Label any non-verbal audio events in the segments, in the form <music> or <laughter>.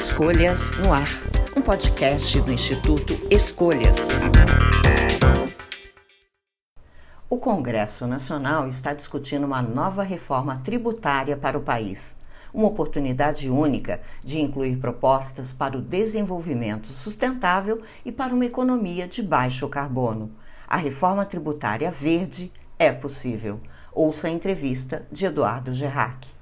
Escolhas no Ar, um podcast do Instituto Escolhas. O Congresso Nacional está discutindo uma nova reforma tributária para o país. Uma oportunidade única de incluir propostas para o desenvolvimento sustentável e para uma economia de baixo carbono. A reforma tributária verde é possível. Ouça a entrevista de Eduardo Gerrac.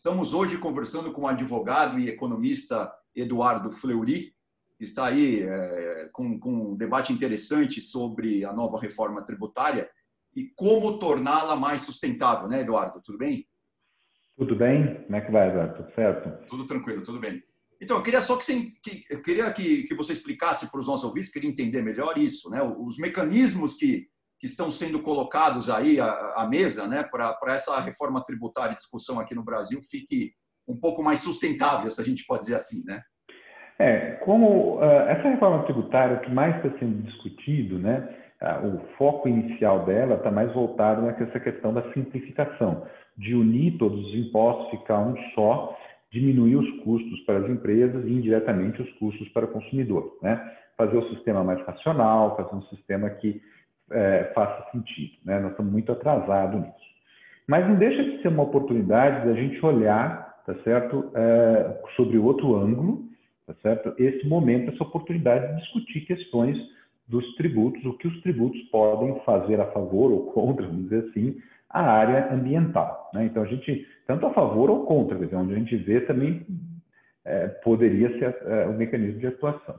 Estamos hoje conversando com o advogado e economista Eduardo Fleury, que está aí é, com, com um debate interessante sobre a nova reforma tributária e como torná-la mais sustentável, né, Eduardo? Tudo bem? Tudo bem? Como é que vai, Eduardo? Tudo certo? Tudo tranquilo, tudo bem. Então, eu queria só que você, que, eu queria que, que você explicasse para os nossos ouvintes, queria entender melhor isso, né? Os mecanismos que, que estão sendo colocados aí à, à mesa né, para essa reforma tributária e discussão aqui no Brasil fique um pouco mais sustentável, se a gente pode dizer assim, né? É, como uh, essa reforma tributária, o que mais está sendo discutido, né, uh, o foco inicial dela está mais voltado nessa questão da simplificação, de unir todos os impostos, ficar um só, diminuir os custos para as empresas e indiretamente os custos para o consumidor, né? Fazer o sistema mais racional, fazer um sistema que é, faça sentido. Né? Nós estamos muito atrasados nisso. Mas não deixa de ser uma oportunidade da gente olhar, tá certo, é, sobre outro ângulo, tá certo, esse momento, essa oportunidade de discutir questões dos tributos, o que os tributos podem fazer a favor ou contra, vamos dizer assim, a área ambiental. Né? Então, a gente, tanto a favor ou contra, quer dizer, onde a gente vê também é, poderia ser é, o mecanismo de atuação.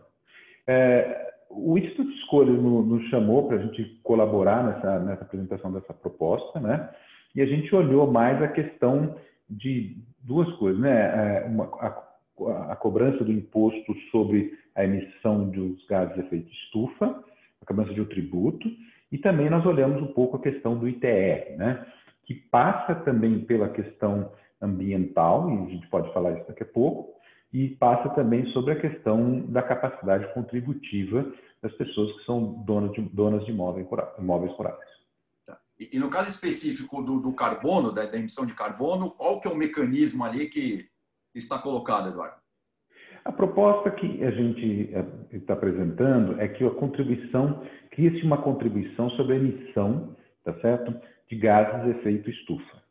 É, o Instituto de Escolha nos chamou para a gente colaborar nessa, nessa apresentação dessa proposta, né? E a gente olhou mais a questão de duas coisas, né? É, uma, a, a, cobrança do imposto sobre a emissão dos gases de efeito estufa, a cobrança de um tributo, e também nós olhamos um pouco a questão do ITR, né? Que passa também pela questão ambiental, e a gente pode falar isso daqui a pouco, e passa também sobre a questão da capacidade contributiva das pessoas que são donas de, donas de imóveis, imóveis rurais. Tá. E, e, no caso específico do, do carbono, da, da, emissão de carbono, qual que é o mecanismo ali que está colocado, Eduardo? A proposta que a gente eh, está apresentando é que a contribuição, cria-se uma contribuição sobre a emissão, tá certo, de gases de efeito estufa.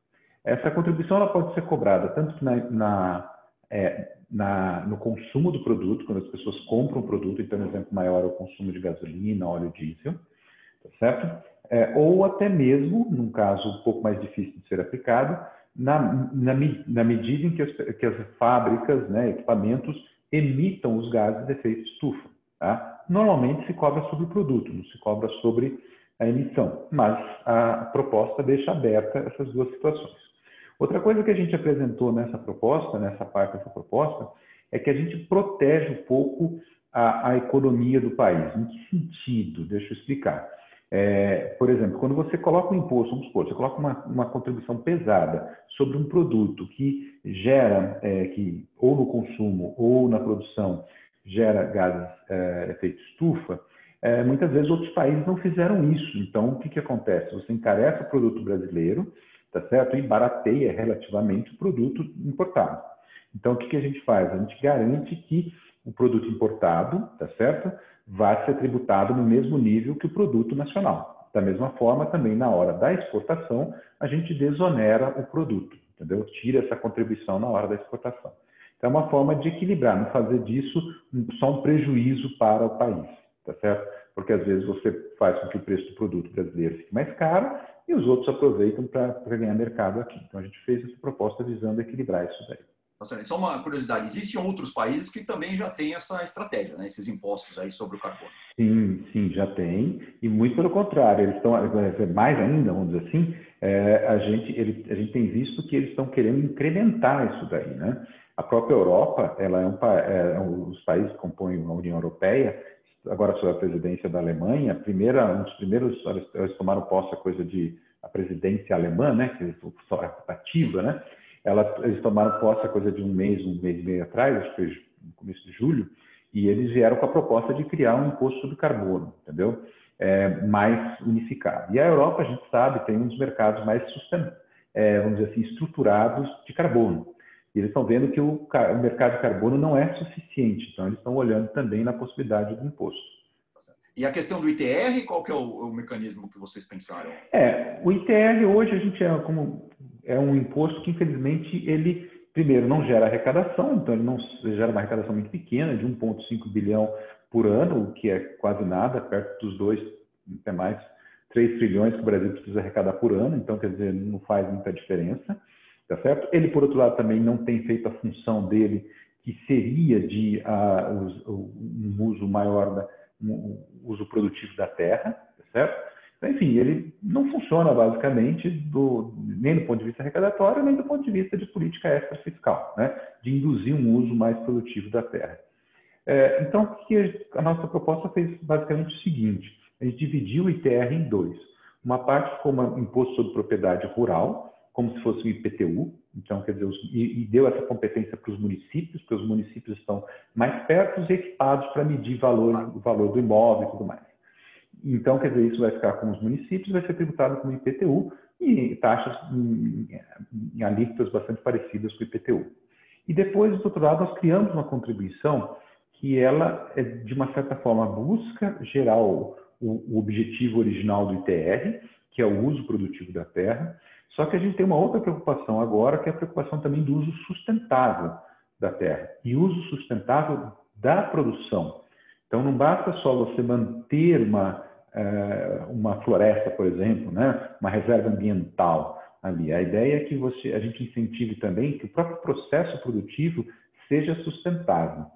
Essa contribuição ela pode ser cobrada tanto na, na é, na, no consumo do produto, quando as pessoas compram o produto, então, um exemplo maior é o consumo de gasolina, óleo diesel, tá certo? É, ou até mesmo, num caso um pouco mais difícil de ser aplicado, na, na, na medida em que as, que as fábricas, né, equipamentos, emitam os gases de efeito estufa. Tá? Normalmente se cobra sobre o produto, não se cobra sobre a emissão, mas a proposta deixa aberta essas duas situações. Outra coisa que a gente apresentou nessa proposta, nessa parte dessa proposta, é que a gente protege um pouco a, a economia do país. Em que sentido? Deixa eu explicar. É, por exemplo, quando você coloca um imposto, vamos supor, você coloca uma, uma contribuição pesada sobre um produto que gera, é, que ou no consumo ou na produção gera gases é, efeito estufa, é, muitas vezes outros países não fizeram isso. Então, o que, que acontece? Você encarece o produto brasileiro, tá certo? E barateia relativamente o produto importado. Então, o que, que a gente faz? A gente garante que o produto importado, tá certo? Vai ser tributado no mesmo nível que o produto nacional. Da mesma forma, também na hora da exportação, a gente desonera o produto, entendeu? Tira essa contribuição na hora da exportação. Então, é uma forma de equilibrar, não fazer disso só um prejuízo para o país, tá certo? Porque às vezes você faz com que o preço do produto brasileiro fique mais caro e os outros aproveitam para ganhar mercado aqui. Então a gente fez essa proposta visando equilibrar isso daí. Só uma curiosidade, existem outros países que também já têm essa estratégia, né? esses impostos aí sobre o carbono? Sim, sim, já tem. E muito pelo contrário, eles estão, mais ainda, vamos dizer assim, é, a, gente, ele, a gente tem visto que eles estão querendo incrementar isso daí. Né? A própria Europa, ela é um, é, é os países que compõem a União Europeia, agora sob a presidência da Alemanha, primeira, um dos primeiros, eles tomaram posse a coisa de a presidência alemã, né, que é ativa, né, ela, eles tomaram posse a coisa de um mês, um mês e meio atrás, acho que foi no começo de julho, e eles vieram com a proposta de criar um imposto sobre carbono, entendeu? É, mais unificado. E a Europa, a gente sabe, tem um dos mercados mais sustentáveis, é, vamos dizer assim, estruturados de carbono. E eles estão vendo que o, o mercado de carbono não é suficiente, então eles estão olhando também na possibilidade do imposto. E a questão do ITR, qual que é o, o, mecanismo que vocês pensaram? É, o ITR hoje a gente é como é um imposto que infelizmente ele primeiro não gera arrecadação, então ele não gera uma arrecadação muito pequena de 1,5 bilhão por ano, o que é quase nada, perto dos dois, até mais 3 trilhões que o Brasil precisa arrecadar por ano, então quer dizer não faz muita diferença, tá certo? Ele por outro lado também não tem feito a função dele que seria de uh, um uso maior da um uso produtivo da terra, tá certo? Então, enfim, ele não funciona basicamente do, nem do ponto de vista arrecadatório, nem do ponto de vista de política extra-fiscal, né? de induzir um uso mais produtivo da terra. É, então, que a nossa proposta fez basicamente o seguinte: a gente dividiu o ITR em dois. Uma parte ficou um imposto sobre propriedade rural, como se fosse um IPTU, então, quer dizer, os, e, e, deu essa competência para os municípios, porque os municípios estão mais perto e equipados para medir valor, o valor do imóvel e tudo mais. Então, quer dizer, isso vai ficar com os municípios, vai ser tributado como IPTU e taxas em, em alíquotas bastante parecidas com o IPTU. E depois, do outro lado, nós criamos uma contribuição que ela, é, de uma certa forma, busca gerar o, o objetivo original do ITR, que é o uso produtivo da terra, só que a gente tem uma outra preocupação agora, que é a preocupação também do uso sustentável da terra e uso sustentável da produção. Então, não basta só você manter uma, eh, uma floresta, por exemplo, né? uma reserva ambiental ali. A ideia é que você, a gente incentive também que o próprio processo produtivo seja sustentável.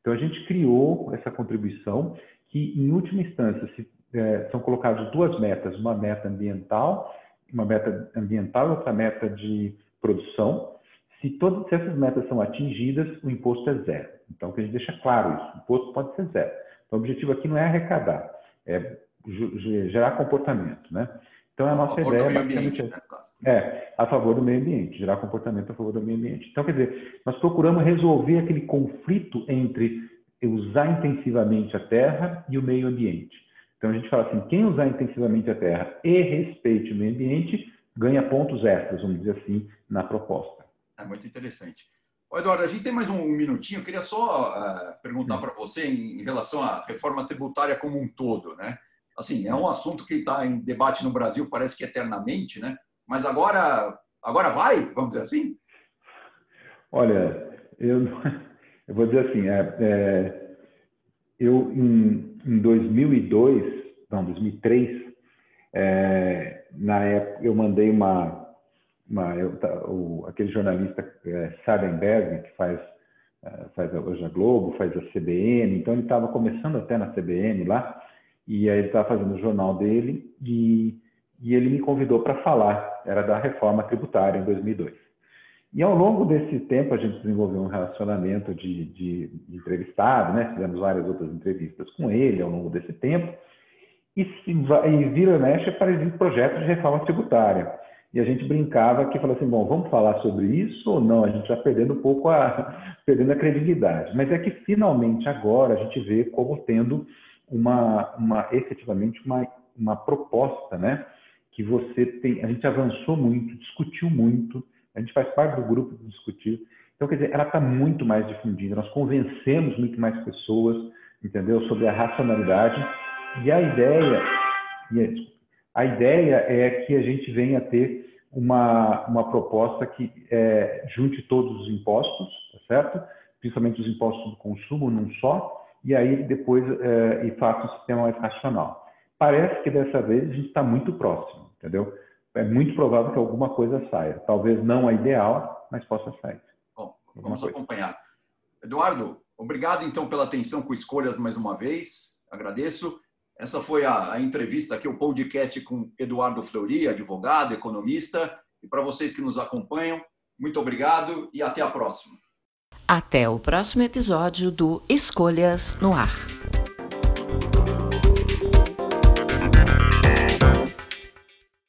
Então, a gente criou essa contribuição que, em última instância, se, é, são colocadas duas metas, uma meta ambiental uma meta ambiental e outra meta de produção. Se todas essas metas são atingidas, o imposto é zero. Então, que a gente deixa claro isso: o imposto pode ser zero. Então, o objetivo aqui não é arrecadar, é gerar comportamento, né? Então, a nossa a ideia é, ambiente, né, é a favor do meio ambiente, gerar comportamento a favor do meio ambiente. Então, quer dizer, nós procuramos resolver aquele conflito entre usar intensivamente a terra e o meio ambiente. Então a gente fala assim, quem usar intensivamente a terra e respeite o meio ambiente, ganha pontos extras, vamos dizer assim, na proposta. É muito interessante. Ô, Eduardo, a gente tem mais um minutinho. Eu queria só uh, perguntar para você em, em, relação à reforma tributária como um todo, né? Assim, é um assunto que está em debate no Brasil, parece que eternamente, né? Mas agora, agora vai, vamos dizer assim? Olha, eu, <laughs> eu vou dizer assim, é, é eu em, em 2002, não, 2003, é, na época eu mandei uma, uma eu, o, aquele jornalista é, que faz, é, faz hoje a Globo, faz a CBN, então ele estava começando até na CBN lá, e aí ele estava fazendo o jornal dele, e, e ele me convidou para falar, era da reforma tributária em 2002. E ao longo desse tempo a gente desenvolveu um relacionamento de, de, de entrevistado, né? Fizemos várias outras entrevistas com ele ao longo desse tempo. E, e vira mexe apareciam projetos de reforma tributária. E a gente brincava que falou assim, bom, vamos falar sobre isso ou não? A gente está perdendo um pouco a <laughs> perdendo a credibilidade. Mas é que finalmente agora a gente vê como tendo uma, uma efetivamente uma, uma proposta, né? Que você tem, a gente avançou muito, discutiu muito, a gente faz parte do grupo que discutiu. Então, quer dizer, ela está muito mais difundida. Nós convencemos muito mais pessoas, entendeu, sobre a racionalidade. E a ideia, a ideia é que a gente venha a ter uma, uma proposta que é, junte todos os impostos, tá certo? Principalmente os impostos do consumo num só, e aí depois é, e faça um sistema mais racional. Parece que dessa vez a gente está muito próximo, entendeu? é muito provável que alguma coisa saia. Talvez não a ideal, mas possa sair. Bom, vamos coisa. acompanhar. Eduardo, obrigado então pela atenção com escolhas mais uma vez. Agradeço. Essa foi a, a entrevista aqui, o podcast com Eduardo Fleury, advogado, economista. E para vocês que nos acompanham, muito obrigado e até a próxima. Até o próximo episódio do Escolhas no Ar.